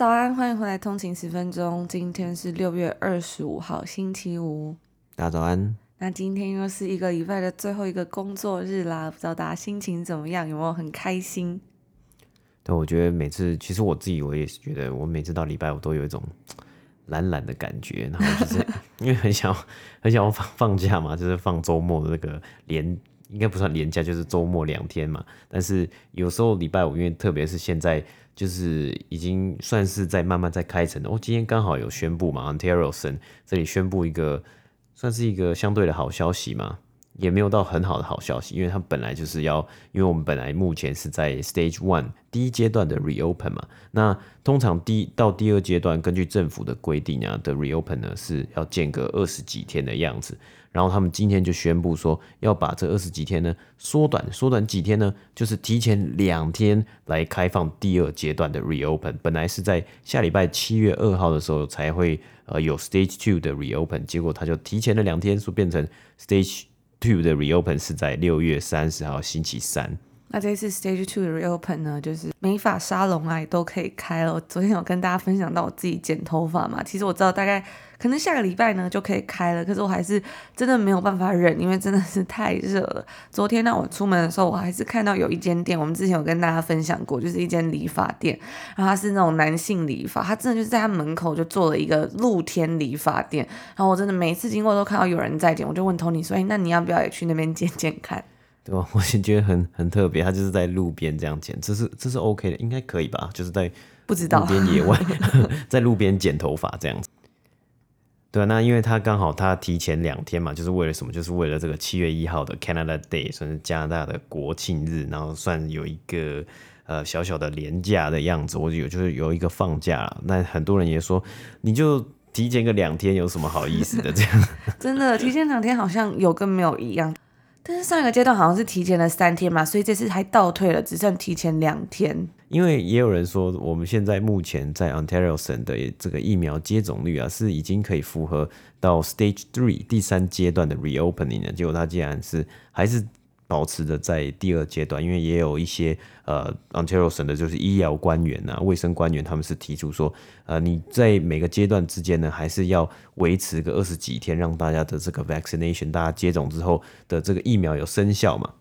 早安，欢迎回来通勤十分钟。今天是六月二十五号，星期五。大家早安。那今天又是一个礼拜的最后一个工作日啦，不知道大家心情怎么样？有没有很开心？对，我觉得每次，其实我自己我也是觉得，我每次到礼拜我都有一种懒懒的感觉，然后就是因为很想很想要放放假嘛，就是放周末的那个连，应该不算连假，就是周末两天嘛。但是有时候礼拜五，因为特别是现在。就是已经算是在慢慢在开城了。哦，今天刚好有宣布嘛，Ontario 省这里宣布一个，算是一个相对的好消息嘛，也没有到很好的好消息，因为它本来就是要，因为我们本来目前是在 Stage One 第一阶段的 Reopen 嘛，那通常第到第二阶段，根据政府的规定啊的 Reopen 呢是要间隔二十几天的样子。然后他们今天就宣布说，要把这二十几天呢缩短，缩短几天呢？就是提前两天来开放第二阶段的 reopen。本来是在下礼拜七月二号的时候才会呃有 stage two 的 reopen，结果他就提前了两天，说变成 stage two 的 reopen 是在六月三十号星期三。那这一次 Stage Two 的 Reopen 呢，就是美发沙龙啊也都可以开了。我昨天有跟大家分享到我自己剪头发嘛，其实我知道大概可能下个礼拜呢就可以开了，可是我还是真的没有办法忍，因为真的是太热了。昨天呢，我出门的时候，我还是看到有一间店，我们之前有跟大家分享过，就是一间理发店，然后它是那种男性理发，它真的就是在他门口就做了一个露天理发店，然后我真的每次经过都看到有人在剪，我就问 Tony 说，哎，那你要不要也去那边剪剪看？对吧？我也觉得很很特别，他就是在路边这样剪，这是这是 OK 的，应该可以吧？就是在不知道路边野外，在路边剪头发这样子。对啊，那因为他刚好他提前两天嘛，就是为了什么？就是为了这个七月一号的 Canada Day，算是加拿大的国庆日，然后算有一个呃小小的连假的样子。我有就是有一个放假，那很多人也说，你就提前个两天有什么好意思的？这样 真的提前两天好像有跟没有一样。但是上一个阶段好像是提前了三天嘛，所以这次还倒退了，只剩提前两天。因为也有人说，我们现在目前在 Ontario 省的这个疫苗接种率啊，是已经可以符合到 Stage Three 第三阶段的 Reopening 了。结果他竟然是还是。保持的在第二阶段，因为也有一些呃，Ontario 省的就是医疗官员啊、卫生官员，他们是提出说，呃，你在每个阶段之间呢，还是要维持个二十几天，让大家的这个 vaccination，大家接种之后的这个疫苗有生效嘛。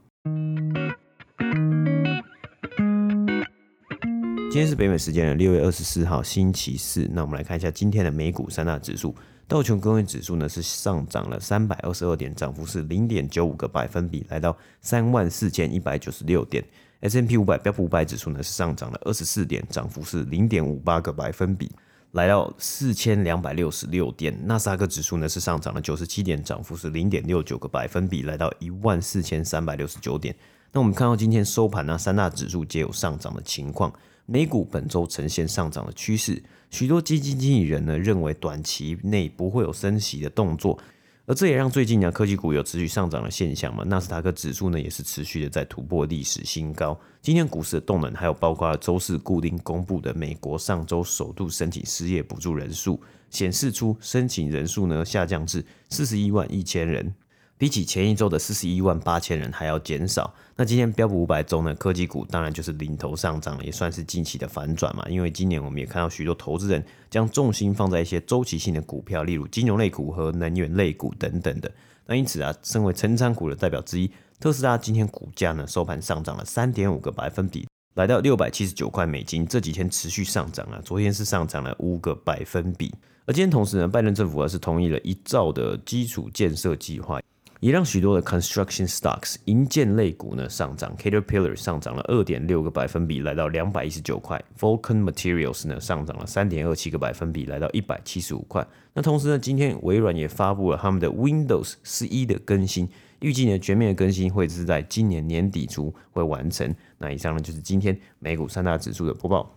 今天是北美时间的六月二十四号星期四，那我们来看一下今天的美股三大指数。道琼工业指数呢是上涨了三百二十二点，涨幅是零点九五个百分比，来到三万四千一百九十六点。S&P 五百标普五百指数呢是上涨了二十四点，涨幅是零点五八个百分比，来到四千两百六十六点。纳斯达克指数呢是上涨了九十七点，涨幅是零点六九个百分比，来到一万四千三百六十九点。那我们看到今天收盘呢，三大指数皆有上涨的情况。美股本周呈现上涨的趋势，许多基金经理人呢认为短期内不会有升息的动作，而这也让最近呢科技股有持续上涨的现象嘛。纳斯达克指数呢也是持续的在突破历史新高。今天股市的动能还有包括周四固定公布的美国上周首度申请失业补助人数，显示出申请人数呢下降至四十一万一千人。比起前一周的四十一万八千人还要减少。那今天标普五百中呢，科技股当然就是领头上涨，也算是近期的反转嘛。因为今年我们也看到许多投资人将重心放在一些周期性的股票，例如金融类股和能源类股等等的。那因此啊，身为成长股的代表之一，特斯拉今天股价呢收盘上涨了三点五个百分比，来到六百七十九块美金。这几天持续上涨啊，昨天是上涨了五个百分比。而今天同时呢，拜登政府啊是同意了一兆的基础建设计划。也让许多的 construction stocks 银建类股呢上涨，Caterpillar 上涨了二点六个百分比，来到两百一十九块；Vulcan Materials 呢上涨了三点二七个百分比，来到一百七十五块。那同时呢，今天微软也发布了他们的 Windows 十一的更新，预计呢全面的更新会是在今年年底初会完成。那以上呢就是今天美股三大指数的播报。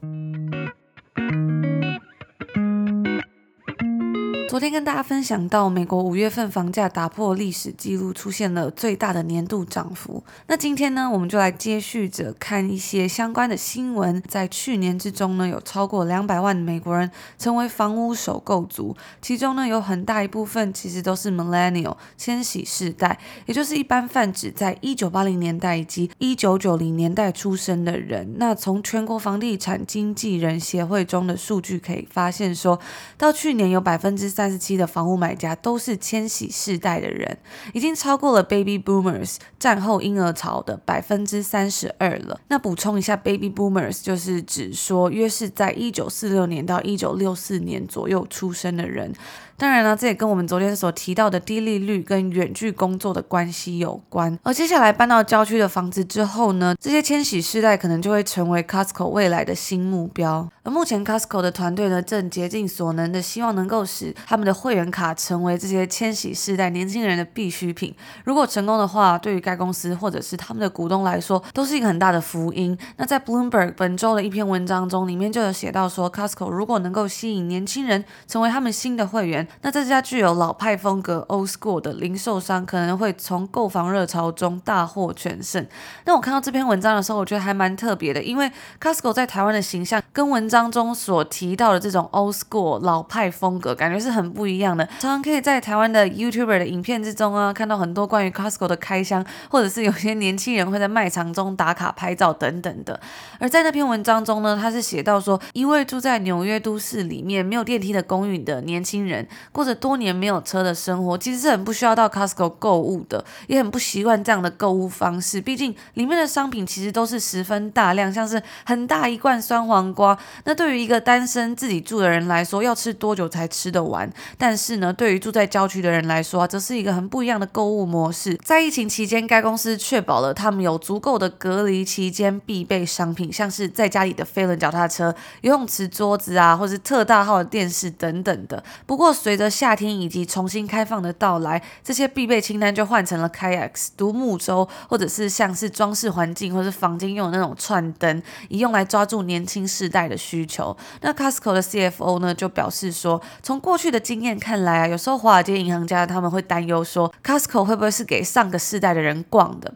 昨天跟大家分享到，美国五月份房价打破历史记录，出现了最大的年度涨幅。那今天呢，我们就来接续着看一些相关的新闻。在去年之中呢，有超过两百万美国人成为房屋首购族，其中呢，有很大一部分其实都是 Millennial 千禧世代，也就是一般泛指在一九八零年代以及一九九零年代出生的人。那从全国房地产经纪人协会中的数据可以发现说，说到去年有百分之三。三十七的房屋买家都是千禧世代的人，已经超过了 Baby Boomers 战后婴儿潮的百分之三十二了。那补充一下，Baby Boomers 就是指说约是在一九四六年到一九六四年左右出生的人。当然了，这也跟我们昨天所提到的低利率跟远距工作的关系有关。而接下来搬到郊区的房子之后呢，这些千禧世代可能就会成为 Costco 未来的新目标。而目前 Costco 的团队呢，正竭尽所能的希望能够使他们的会员卡成为这些千禧世代年轻人的必需品。如果成功的话，对于该公司或者是他们的股东来说，都是一个很大的福音。那在 Bloomberg 本周的一篇文章中，里面就有写到说，Costco 如果能够吸引年轻人成为他们新的会员，那这家具有老派风格 （old school） 的零售商可能会从购房热潮中大获全胜。那我看到这篇文章的时候，我觉得还蛮特别的，因为 Costco 在台湾的形象跟文章中所提到的这种 old school 老派风格感觉是很不一样的。常常可以在台湾的 YouTuber 的影片之中啊，看到很多关于 Costco 的开箱，或者是有些年轻人会在卖场中打卡拍照等等的。而在那篇文章中呢，他是写到说，一位住在纽约都市里面没有电梯的公寓的年轻人，过着多年没有车的生活，其实是很不需要到 Costco 购物的，也很不习惯这样的购物方式。毕竟里面的商品其实都是十分大量，像是很大一罐酸黄瓜，那对于一个单身自己住的人来说，要吃多久才吃得完？但是呢，对于住在郊区的人来说，则是一个很不一样的购物模式。在疫情期间，该公司确保了他们有足够的隔离期间必备商品，像是在家里的飞轮脚踏车、游泳池桌子啊，或是特大号的电视等等的。不过随着夏天以及重新开放的到来，这些必备清单就换成了 kayaks 独木舟，或者是像是装饰环境或是房间用的那种串灯，以用来抓住年轻世代的需求。那 Costco 的 CFO 呢就表示说，从过去的经验看来啊，有时候华尔街银行家他们会担忧说，Costco 会不会是给上个世代的人逛的？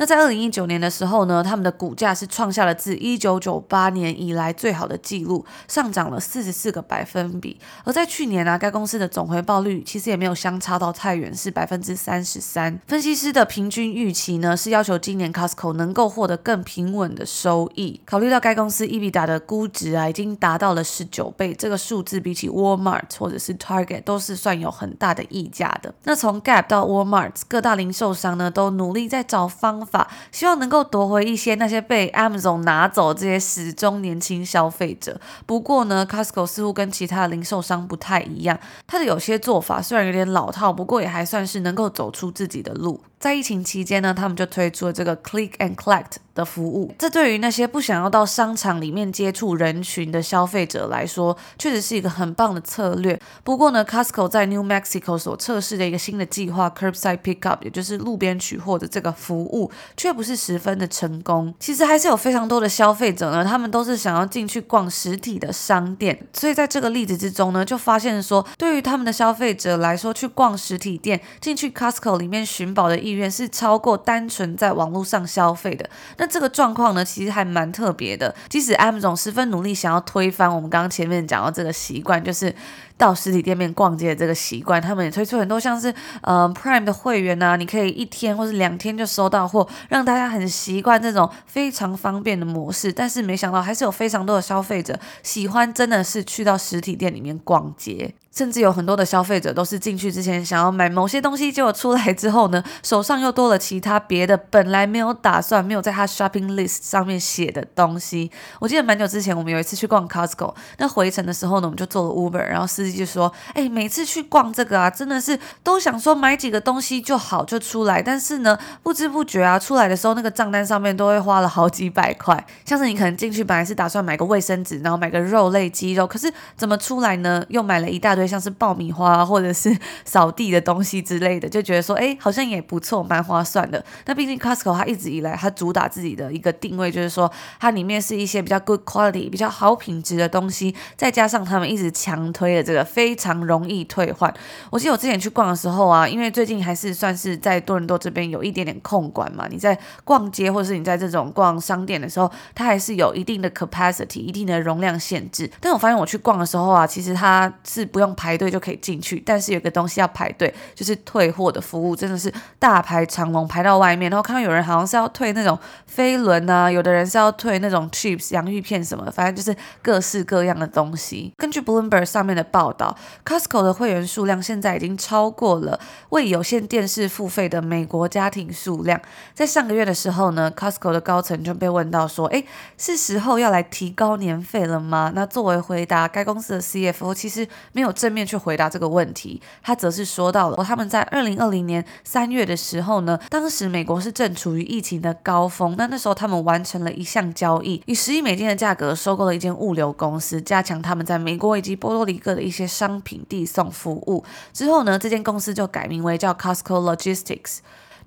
那在二零一九年的时候呢，他们的股价是创下了自一九九八年以来最好的记录，上涨了四十四个百分比。而在去年啊，该公司的总回报率其实也没有相差到太远，是百分之三十三。分析师的平均预期呢，是要求今年 Costco 能够获得更平稳的收益。考虑到该公司 EBITDA 的估值啊，已经达到了十九倍，这个数字比起 Walmart 或者是 Target 都是算有很大的溢价的。那从 Gap 到 Walmart 各大零售商呢，都努力在找方法。希望能够夺回一些那些被 Amazon 拿走这些始终年轻消费者。不过呢，Costco 似乎跟其他的零售商不太一样，它的有些做法虽然有点老套，不过也还算是能够走出自己的路。在疫情期间呢，他们就推出了这个 Click and Collect 的服务。这对于那些不想要到商场里面接触人群的消费者来说，确实是一个很棒的策略。不过呢，Costco 在 New Mexico 所测试的一个新的计划 Curbside Pickup，也就是路边取货的这个服务，却不是十分的成功。其实还是有非常多的消费者呢，他们都是想要进去逛实体的商店。所以在这个例子之中呢，就发现说，对于他们的消费者来说，去逛实体店，进去 Costco 里面寻宝的意愿是超过单纯在网络上消费的。那这个状况呢，其实还蛮特别的。即使 M 总十分努力想要推翻我们刚刚前面讲到这个习惯，就是到实体店面逛街的这个习惯，他们也推出很多像是呃 Prime 的会员啊，你可以一天或是两天就收到货，让大家很习惯这种非常方便的模式。但是没想到，还是有非常多的消费者喜欢，真的是去到实体店里面逛街。甚至有很多的消费者都是进去之前想要买某些东西，结果出来之后呢，手上又多了其他别的本来没有打算、没有在他 shopping list 上面写的东西。我记得蛮久之前，我们有一次去逛 Costco，那回程的时候呢，我们就坐了 Uber，然后司机就说：“哎，每次去逛这个啊，真的是都想说买几个东西就好就出来，但是呢，不知不觉啊，出来的时候那个账单上面都会花了好几百块。像是你可能进去本来是打算买个卫生纸，然后买个肉类鸡肉，可是怎么出来呢？又买了一大堆。”像是爆米花或者是 扫地的东西之类的，就觉得说，哎，好像也不错，蛮划算的。那毕竟 Costco 它一直以来它主打自己的一个定位，就是说它里面是一些比较 good quality、比较好品质的东西，再加上他们一直强推的这个非常容易退换。我记得我之前去逛的时候啊，因为最近还是算是在多伦多这边有一点点控管嘛，你在逛街或者是你在这种逛商店的时候，它还是有一定的 capacity、一定的容量限制。但我发现我去逛的时候啊，其实它是不用排队就可以进去，但是有个东西要排队，就是退货的服务，真的是大排长龙排到外面。然后看到有人好像是要退那种飞轮啊，有的人是要退那种 chips 洋芋片什么的，反正就是各式各样的东西。根据 Bloomberg 上面的报道，Costco 的会员数量现在已经超过了为有线电视付费的美国家庭数量。在上个月的时候呢，Costco 的高层就被问到说：“诶，是时候要来提高年费了吗？”那作为回答，该公司的 CFO 其实没有正面去回答这个问题，他则是说到了他们在二零二零年三月的时候呢，当时美国是正处于疫情的高峰，那那时候他们完成了一项交易，以十亿美金的价格收购了一间物流公司，加强他们在美国以及波多黎各的一些商品递送服务。之后呢，这间公司就改名为叫 Costco Logistics。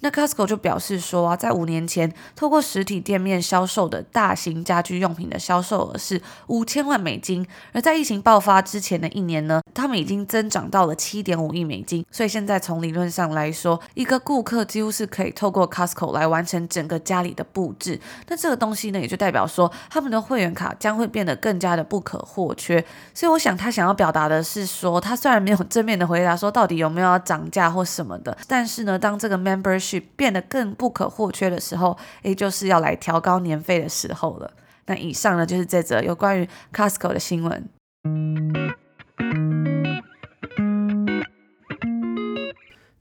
那 Costco 就表示说啊，在五年前，透过实体店面销售的大型家居用品的销售额是五千万美金，而在疫情爆发之前的一年呢，他们已经增长到了七点五亿美金。所以现在从理论上来说，一个顾客几乎是可以透过 Costco 来完成整个家里的布置。那这个东西呢，也就代表说，他们的会员卡将会变得更加的不可或缺。所以我想他想要表达的是说，他虽然没有正面的回答说到底有没有要涨价或什么的，但是呢，当这个 membership 变得更不可或缺的时候，也就是要来调高年费的时候了。那以上呢，就是这则有关于 Costco 的新闻。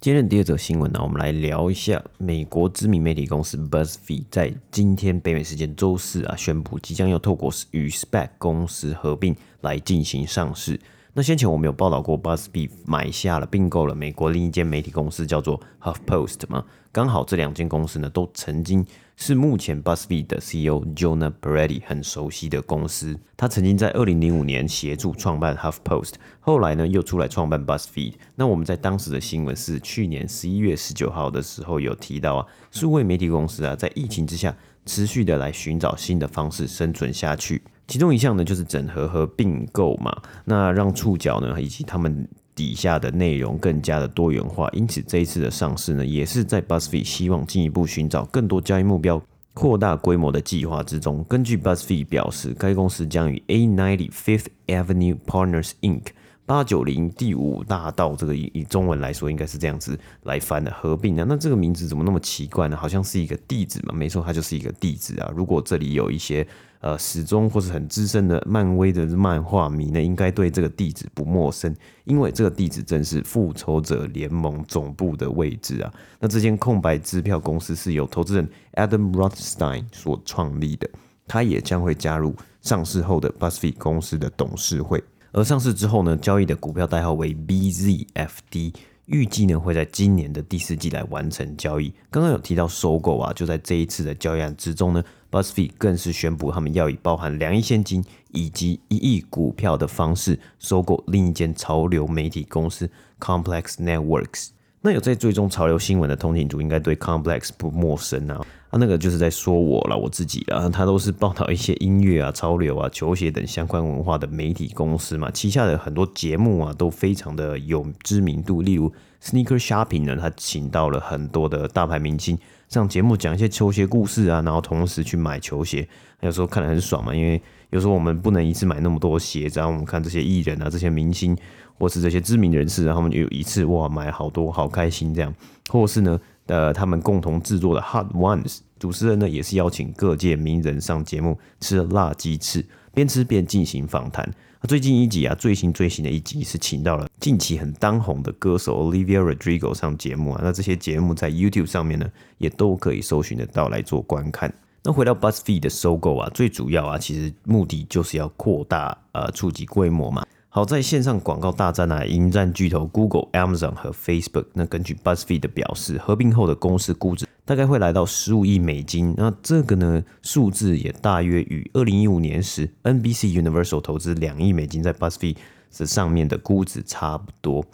接着第二则新闻呢，我们来聊一下美国知名媒体公司 BuzzFeed 在今天北美时间周四啊，宣布即将要透过与 SPAC 公司合并来进行上市。那先前我们有报道过，BuzzFeed 买下了并购了美国另一间媒体公司，叫做 HuffPost 嘛。刚好这两间公司呢，都曾经是目前 BuzzFeed 的 CEO Jonah Peretti 很熟悉的公司。他曾经在二零零五年协助创办 HuffPost，后来呢又出来创办 BuzzFeed。那我们在当时的新闻是去年十一月十九号的时候有提到啊，数位媒体公司啊，在疫情之下持续的来寻找新的方式生存下去。其中一项呢，就是整合和并购嘛，那让触角呢以及他们底下的内容更加的多元化。因此，这一次的上市呢，也是在 BuzzFeed 希望进一步寻找更多交易目标、扩大规模的计划之中。根据 BuzzFeed 表示，该公司将与 A90 Fifth Avenue Partners Inc. 八九零第五大道，这个以以中文来说，应该是这样子来翻的合并啊。那这个名字怎么那么奇怪呢？好像是一个地址嘛？没错，它就是一个地址啊。如果这里有一些。呃，始终或是很资深的漫威的漫画迷呢，应该对这个地址不陌生，因为这个地址正是复仇者联盟总部的位置啊。那这间空白支票公司是由投资人 Adam Rothstein 所创立的，他也将会加入上市后的 BuzzFeed 公司的董事会。而上市之后呢，交易的股票代号为 BZFD。预计呢会在今年的第四季来完成交易。刚刚有提到收购啊，就在这一次的交易案之中呢，BuzzFeed 更是宣布他们要以包含两亿现金以及一亿股票的方式收购另一间潮流媒体公司 Complex Networks。那有在追踪潮流新闻的通勤族应该对 Complex 不陌生啊。啊、那个就是在说我了，我自己啊。他都是报道一些音乐啊、潮流啊、球鞋等相关文化的媒体公司嘛，旗下的很多节目啊都非常的有知名度。例如 Sneaker Shopping 呢，他请到了很多的大牌明星上节目讲一些球鞋故事啊，然后同时去买球鞋，有时候看得很爽嘛。因为有时候我们不能一次买那么多鞋，然后我们看这些艺人啊、这些明星或是这些知名人士，然后他们有一次哇买好多，好开心这样，或是呢。呃，他们共同制作的 Hot Ones，主持人呢也是邀请各界名人上节目吃辣鸡翅，边吃边进行访谈。最近一集啊，最新最新的一集是请到了近期很当红的歌手 Olivia Rodrigo 上节目啊。那这些节目在 YouTube 上面呢，也都可以搜寻得到来做观看。那回到 BuzzFeed 的收购啊，最主要啊，其实目的就是要扩大呃触及规模嘛。好，在线上广告大战啊，迎战巨头 Google、Amazon 和 Facebook。那根据 BuzzFeed 的表示，合并后的公司估值大概会来到十五亿美金。那这个呢，数字也大约与二零一五年时 NBC Universal 投资两亿美金在 BuzzFeed 这上面的估值差不多。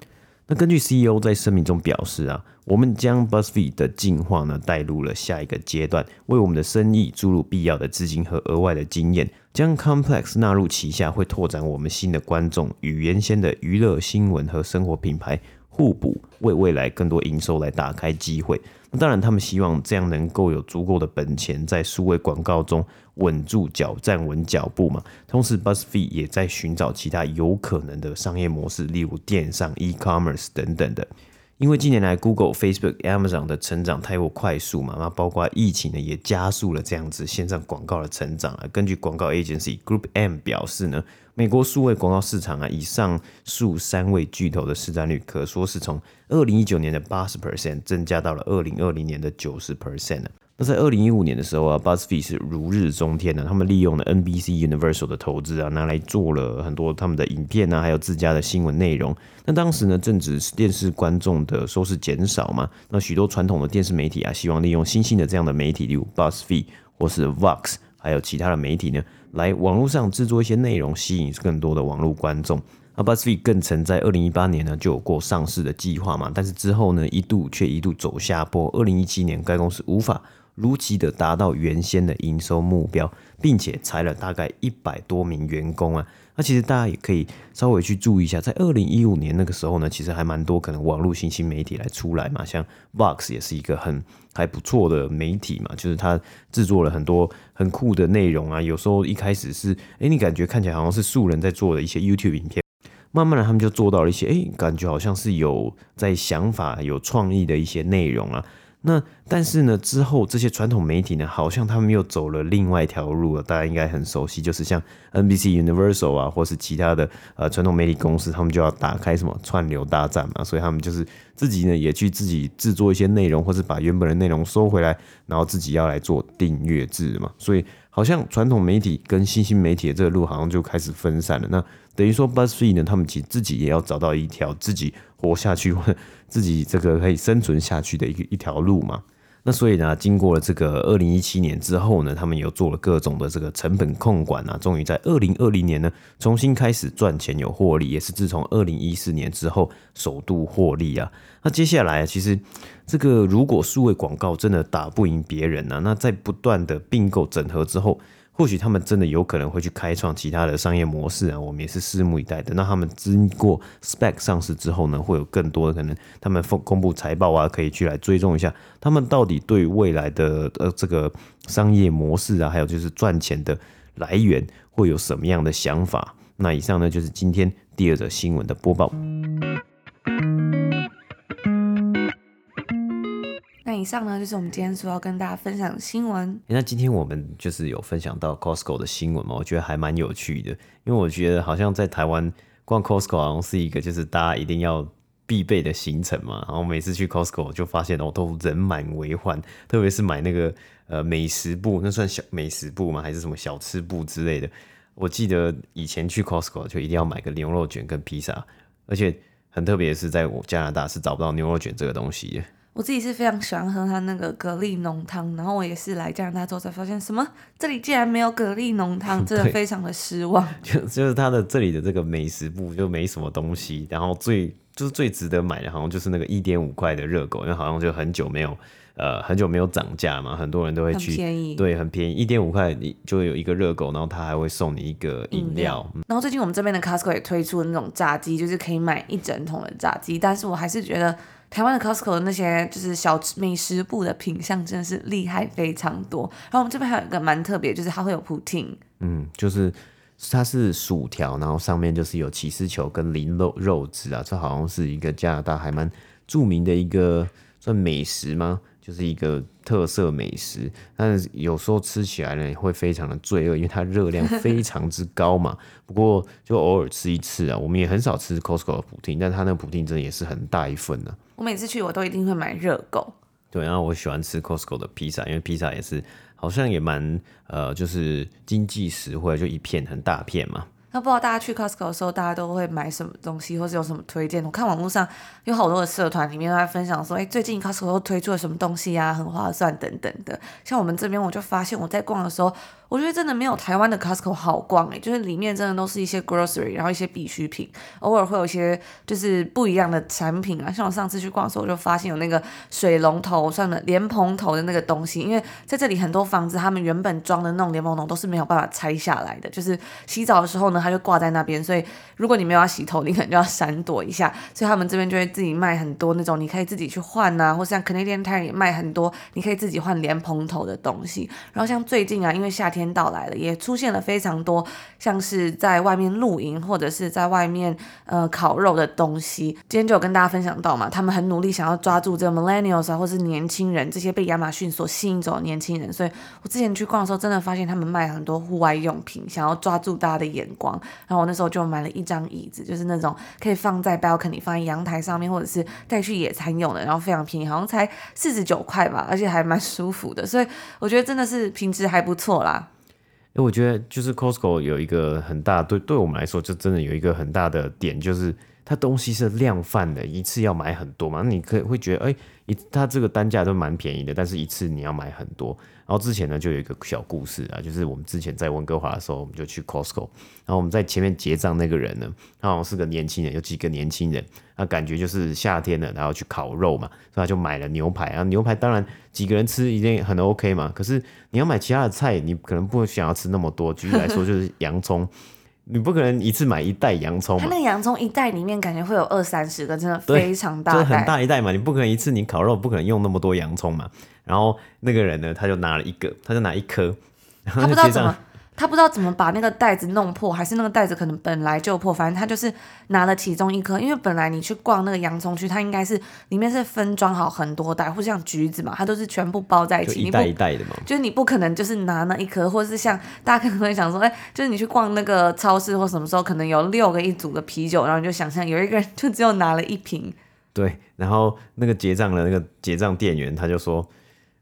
那根据 CEO 在声明中表示啊，我们将 BuzzFeed 的进化呢带入了下一个阶段，为我们的生意注入必要的资金和额外的经验，将 Complex 纳入旗下，会拓展我们新的观众与原先的娱乐新闻和生活品牌互补，为未来更多营收来打开机会。那当然，他们希望这样能够有足够的本钱在数位广告中稳住脚、站稳脚步嘛。同时，BuzzFeed 也在寻找其他有可能的商业模式，例如电商、e-commerce 等等的。因为近年来 Google、Facebook、Amazon 的成长太过快速嘛，那包括疫情呢，也加速了这样子线上广告的成长啊。根据广告 agency Group M 表示呢，美国数位广告市场啊，以上述三位巨头的市占率，可说是从二零一九年的八十 percent 增加到了二零二零年的九十 percent。那在二零一五年的时候啊，BuzzFeed 是如日中天的，他们利用了 NBC Universal 的投资啊，拿来做了很多他们的影片啊，还有自家的新闻内容。那当时呢，正值电视观众的收视减少嘛，那许多传统的电视媒体啊，希望利用新兴的这样的媒体，例如 BuzzFeed 或是 Vox，还有其他的媒体呢，来网络上制作一些内容，吸引更多的网络观众。那 BuzzFeed 更曾在二零一八年呢就有过上市的计划嘛，但是之后呢，一度却一度走下坡。二零一七年，该公司无法如期的达到原先的营收目标，并且裁了大概一百多名员工啊。那其实大家也可以稍微去注意一下，在二零一五年那个时候呢，其实还蛮多可能网络新兴媒体来出来嘛，像 Vox 也是一个很还不错的媒体嘛，就是它制作了很多很酷的内容啊。有时候一开始是，哎，你感觉看起来好像是素人在做的一些 YouTube 影片，慢慢的他们就做到了一些，哎，感觉好像是有在想法、有创意的一些内容啊。那但是呢，之后这些传统媒体呢，好像他们又走了另外一条路了。大家应该很熟悉，就是像 NBC Universal 啊，或是其他的呃传统媒体公司，他们就要打开什么串流大战嘛。所以他们就是自己呢，也去自己制作一些内容，或是把原本的内容收回来，然后自己要来做订阅制嘛。所以好像传统媒体跟新兴媒体的这个路，好像就开始分散了。那等于说 BuzzFeed 呢，他们其自己也要找到一条自己活下去或自己这个可以生存下去的一个一条路嘛。那所以呢，经过了这个二零一七年之后呢，他们有做了各种的这个成本控管啊，终于在二零二零年呢，重新开始赚钱有获利，也是自从二零一四年之后首度获利啊。那接下来其实这个如果数位广告真的打不赢别人呢，那在不断的并购整合之后。或许他们真的有可能会去开创其他的商业模式啊，我们也是拭目以待的。那他们经过 Spec 上市之后呢，会有更多的可能，他们公公布财报啊，可以去来追踪一下，他们到底对未来的呃这个商业模式啊，还有就是赚钱的来源会有什么样的想法？那以上呢就是今天第二则新闻的播报。那以上呢就是我们今天所要跟大家分享的新闻。那今天我们就是有分享到 Costco 的新闻嘛，我觉得还蛮有趣的，因为我觉得好像在台湾逛 Costco 好像是一个就是大家一定要必备的行程嘛。然后每次去 Costco 就发现哦，都人满为患，特别是买那个呃美食部，那算小美食部吗？还是什么小吃部之类的？我记得以前去 Costco 就一定要买个牛肉卷跟披萨，而且很特别的是，在我加拿大是找不到牛肉卷这个东西的。我自己是非常喜欢喝它那个蛤蜊浓汤，然后我也是来加拿大之后才发现，什么这里竟然没有蛤蜊浓汤，真的非常的失望。就就是它的这里的这个美食部就没什么东西，然后最就是最值得买的，好像就是那个一点五块的热狗，因为好像就很久没有呃很久没有涨价嘛，很多人都会去，很便宜，对，很便宜，一点五块你就有一个热狗，然后他还会送你一个饮料。嗯。然后最近我们这边的 Costco 也推出了那种炸鸡，就是可以买一整桶的炸鸡，但是我还是觉得。台湾的 Costco 的那些就是小美食部的品相真的是厉害非常多。然后我们这边还有一个蛮特别，就是它会有 poutine，嗯，就是它是薯条，然后上面就是有起司球跟淋肉肉汁啊，这好像是一个加拿大还蛮著名的一个算美食吗？就是一个特色美食，但是有时候吃起来呢会非常的罪恶，因为它热量非 常之高嘛。不过就偶尔吃一次啊，我们也很少吃 Costco 的普丁，但它那个普丁真的也是很大一份呢、啊。我每次去我都一定会买热狗。对，然后我喜欢吃 Costco 的披萨，因为披萨也是好像也蛮呃，就是经济实惠，就一片很大片嘛。不知道大家去 Costco 的时候，大家都会买什么东西，或是有什么推荐？我看网络上有好多的社团里面都在分享说，哎、最近 Costco 又推出了什么东西呀，很划算等等的。像我们这边，我就发现我在逛的时候，我觉得真的没有台湾的 Costco 好逛诶，就是里面真的都是一些 grocery，然后一些必需品，偶尔会有一些就是不一样的产品啊。像我上次去逛的时候，我就发现有那个水龙头，算了，莲蓬头的那个东西，因为在这里很多房子，他们原本装的那种莲蓬头都是没有办法拆下来的，就是洗澡的时候呢，它就挂在那边，所以如果你没有要洗头，你可能就要闪躲一下。所以他们这边就会自己卖很多那种，你可以自己去换啊，或像 Canadian Tire 也卖很多，你可以自己换莲蓬头的东西。然后像最近啊，因为夏天。天到来了，也出现了非常多像是在外面露营或者是在外面呃烤肉的东西。今天就有跟大家分享到嘛，他们很努力想要抓住这个 millennials 啊，或是年轻人这些被亚马逊所吸引走的年轻人。所以我之前去逛的时候，真的发现他们卖很多户外用品，想要抓住大家的眼光。然后我那时候就买了一张椅子，就是那种可以放在 balcony 放在阳台上面，或者是带去野餐用的，然后非常便宜，好像才四十九块吧，而且还蛮舒服的。所以我觉得真的是品质还不错啦。那我觉得就是 Costco 有一个很大，对对我们来说就真的有一个很大的点，就是它东西是量贩的，一次要买很多嘛，那你可以会觉得，哎，一它这个单价都蛮便宜的，但是一次你要买很多。然后之前呢，就有一个小故事啊，就是我们之前在温哥华的时候，我们就去 Costco，然后我们在前面结账那个人呢，他好像是个年轻人，有几个年轻人，那感觉就是夏天了，然后去烤肉嘛，所以他就买了牛排啊，牛排当然几个人吃一定很 OK 嘛，可是你要买其他的菜，你可能不想要吃那么多，举例来说就是洋葱。你不可能一次买一袋洋葱嘛？它那个洋葱一袋里面感觉会有二三十个，真的非常大，就很大一袋嘛。你不可能一次你烤肉不可能用那么多洋葱嘛。然后那个人呢，他就拿了一个，他就拿一颗，然后就结账。他不知道怎么把那个袋子弄破，还是那个袋子可能本来就破，反正他就是拿了其中一颗。因为本来你去逛那个洋葱区，它应该是里面是分装好很多袋，或像橘子嘛，它都是全部包在一起，一袋一袋的嘛。就是你不可能就是拿那一颗，或者是像大家可能会想说，哎，就是你去逛那个超市或什么时候，可能有六个一组的啤酒，然后你就想象有一个人就只有拿了一瓶。对，然后那个结账的那个结账店员他就说。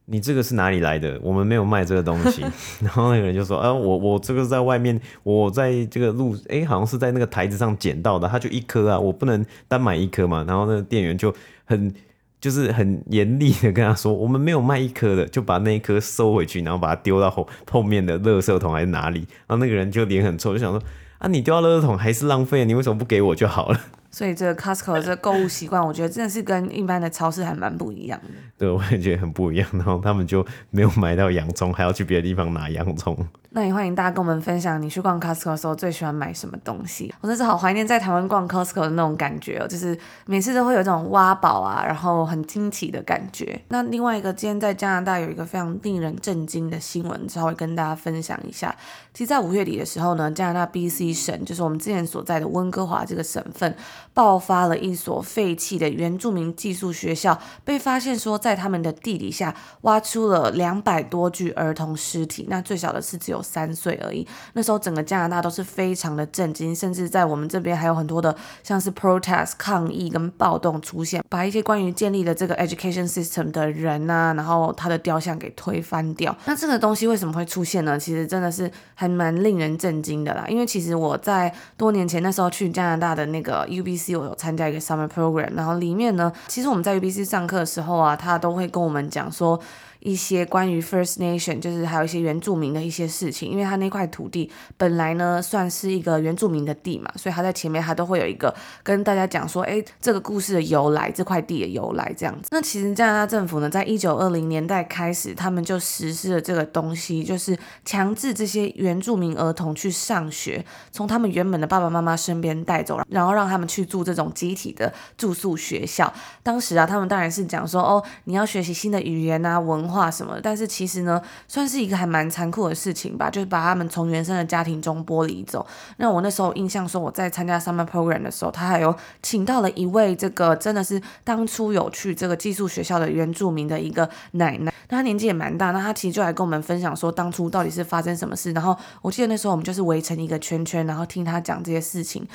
你这个是哪里来的？我们没有卖这个东西。然后那个人就说：“啊，我我这个是在外面，我在这个路，哎，好像是在那个台子上捡到的，他就一颗啊，我不能单买一颗嘛。”然后那个店员就很就是很严厉的跟他说：“我们没有卖一颗的，就把那一颗收回去，然后把它丢到后后面的垃圾桶还是哪里。”然后那个人就脸很臭，就想说：“啊，你丢到垃圾桶还是浪费，你为什么不给我就好了？”所以这个 Costco 的这个购物习惯，我觉得真的是跟一般的超市还蛮不一样的。对，我也觉得很不一样。然后他们就没有买到洋葱，还要去别的地方拿洋葱。那也欢迎大家跟我们分享，你去逛 Costco 的时候最喜欢买什么东西？我真是好怀念在台湾逛 Costco 的那种感觉哦，就是每次都会有这种挖宝啊，然后很惊奇的感觉。那另外一个，今天在加拿大有一个非常令人震惊的新闻，稍微跟大家分享一下。其实，在五月底的时候呢，加拿大 BC 省，就是我们之前所在的温哥华这个省份，爆发了一所废弃的原住民寄宿学校，被发现说在他们的地底下挖出了两百多具儿童尸体，那最小的是只有三岁而已。那时候整个加拿大都是非常的震惊，甚至在我们这边还有很多的像是 protest 抗议跟暴动出现，把一些关于建立的这个 education system 的人啊，然后他的雕像给推翻掉。那这个东西为什么会出现呢？其实真的是还蛮令人震惊的啦，因为其实我在多年前那时候去加拿大的那个 UBC，我有参加一个 summer program，然后里面呢，其实我们在 UBC 上课的时候啊，他都会跟我们讲说。一些关于 First Nation，就是还有一些原住民的一些事情，因为他那块土地本来呢算是一个原住民的地嘛，所以他在前面他都会有一个跟大家讲说，哎，这个故事的由来，这块地的由来这样子。那其实加拿大政府呢，在一九二零年代开始，他们就实施了这个东西，就是强制这些原住民儿童去上学，从他们原本的爸爸妈妈身边带走，然后让他们去住这种集体的住宿学校。当时啊，他们当然是讲说，哦，你要学习新的语言啊，文化。话什么？但是其实呢，算是一个还蛮残酷的事情吧，就是把他们从原生的家庭中剥离走。那我那时候印象说，我在参加 summer program 的时候，他还有请到了一位这个真的是当初有去这个寄宿学校的原住民的一个奶奶，那她年纪也蛮大，那她其实就来跟我们分享说，当初到底是发生什么事。然后我记得那时候我们就是围成一个圈圈，然后听她讲这些事情，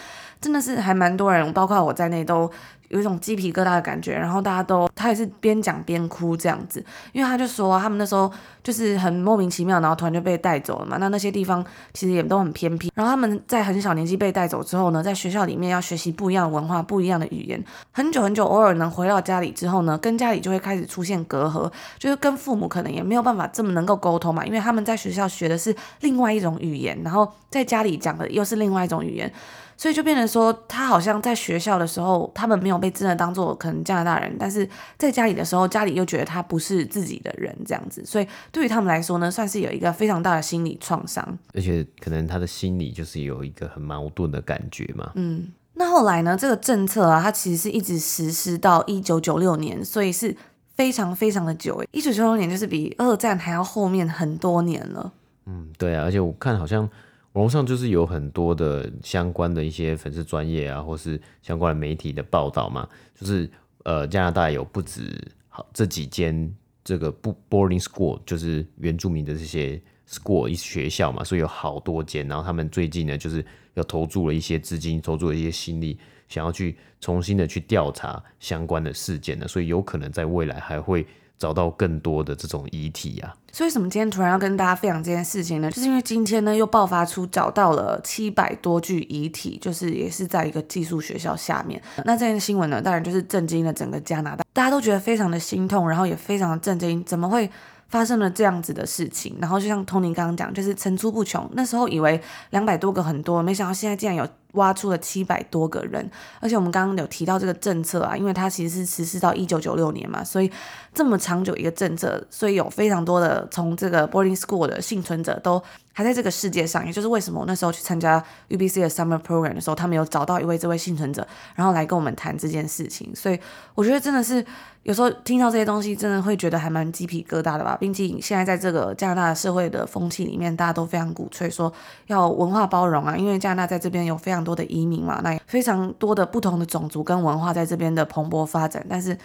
真的是还蛮多人，包括我在内都。有一种鸡皮疙瘩的感觉，然后大家都他也是边讲边哭这样子，因为他就说他们那时候就是很莫名其妙，然后突然就被带走了嘛。那那些地方其实也都很偏僻，然后他们在很小年纪被带走之后呢，在学校里面要学习不一样的文化、不一样的语言，很久很久，偶尔能回到家里之后呢，跟家里就会开始出现隔阂，就是跟父母可能也没有办法这么能够沟通嘛，因为他们在学校学的是另外一种语言，然后在家里讲的又是另外一种语言。所以就变成说，他好像在学校的时候，他们没有被真的当做可能加拿大人，但是在家里的时候，家里又觉得他不是自己的人这样子。所以对于他们来说呢，算是有一个非常大的心理创伤，而且可能他的心理就是有一个很矛盾的感觉嘛。嗯，那后来呢，这个政策啊，它其实是一直实施到一九九六年，所以是非常非常的久诶，一九九六年就是比二战还要后面很多年了。嗯，对啊，而且我看好像。网络上就是有很多的相关的一些粉丝专业啊，或是相关的媒体的报道嘛，就是呃加拿大有不止好这几间这个不 boarding school，就是原住民的这些 school 一学校嘛，所以有好多间，然后他们最近呢就是要投注了一些资金，投注了一些心力，想要去重新的去调查相关的事件呢，所以有可能在未来还会。找到更多的这种遗体啊，所以为什么今天突然要跟大家分享这件事情呢？就是因为今天呢又爆发出找到了七百多具遗体，就是也是在一个寄宿学校下面。那这件新闻呢，当然就是震惊了整个加拿大，大家都觉得非常的心痛，然后也非常的震惊，怎么会发生了这样子的事情？然后就像 Tony 刚刚讲，就是层出不穷。那时候以为两百多个很多，没想到现在竟然有。挖出了七百多个人，而且我们刚刚有提到这个政策啊，因为它其实是实施到一九九六年嘛，所以这么长久一个政策，所以有非常多的从这个 boarding school 的幸存者都还在这个世界上，也就是为什么我那时候去参加 UBC 的 summer program 的时候，他们有找到一位这位幸存者，然后来跟我们谈这件事情，所以我觉得真的是有时候听到这些东西，真的会觉得还蛮鸡皮疙瘩的吧。毕竟现在在这个加拿大的社会的风气里面，大家都非常鼓吹说要文化包容啊，因为加拿大在这边有非常多的移民嘛，那非常多的不同的种族跟文化在这边的蓬勃发展，但是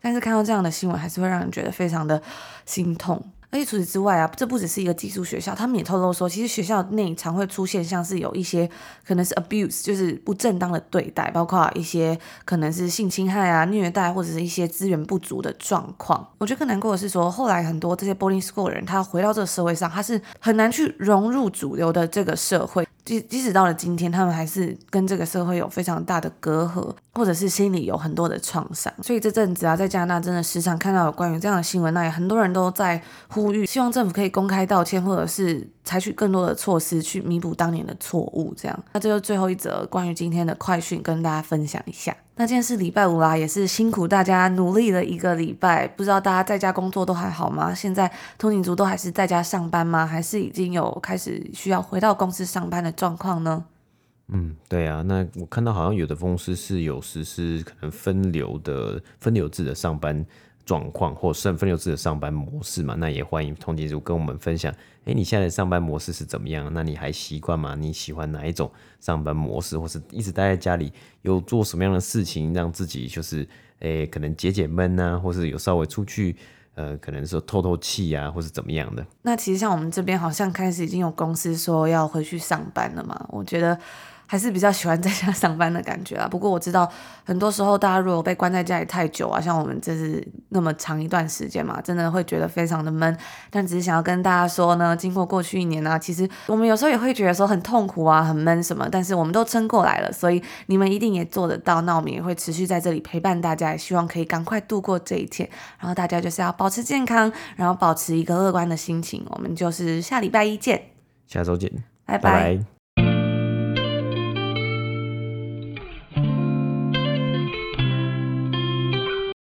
但是看到这样的新闻，还是会让人觉得非常的心痛。而且除此之外啊，这不只是一个寄宿学校，他们也透露说，其实学校内常会出现像是有一些可能是 abuse，就是不正当的对待，包括一些可能是性侵害啊、虐待或者是一些资源不足的状况。我觉得更难过的是说，后来很多这些 boarding school 的人，他回到这个社会上，他是很难去融入主流的这个社会。即即使到了今天，他们还是跟这个社会有非常大的隔阂，或者是心里有很多的创伤。所以这阵子啊，在加拿大真的时常看到有关于这样的新闻，那也很多人都在呼吁，希望政府可以公开道歉，或者是采取更多的措施去弥补当年的错误。这样，那这就最后一则关于今天的快讯，跟大家分享一下。那今天是礼拜五啦，也是辛苦大家努力了一个礼拜。不知道大家在家工作都还好吗？现在通勤族都还是在家上班吗？还是已经有开始需要回到公司上班的状况呢？嗯，对啊，那我看到好像有的公司是有实施可能分流的分流制的上班状况，或是分流制的上班模式嘛。那也欢迎通勤族跟我们分享。哎，你现在的上班模式是怎么样？那你还习惯吗？你喜欢哪一种上班模式，或是一直待在家里，有做什么样的事情让自己就是，哎，可能解解闷啊，或是有稍微出去，呃，可能说透透气啊，或是怎么样的？那其实像我们这边好像开始已经有公司说要回去上班了嘛，我觉得。还是比较喜欢在家上班的感觉啦。不过我知道，很多时候大家如果被关在家里太久啊，像我们这是那么长一段时间嘛，真的会觉得非常的闷。但只是想要跟大家说呢，经过过去一年呢、啊，其实我们有时候也会觉得说很痛苦啊，很闷什么。但是我们都撑过来了，所以你们一定也做得到。那我们也会持续在这里陪伴大家，也希望可以赶快度过这一天。然后大家就是要保持健康，然后保持一个乐观的心情。我们就是下礼拜一见，下周见，拜拜。拜拜。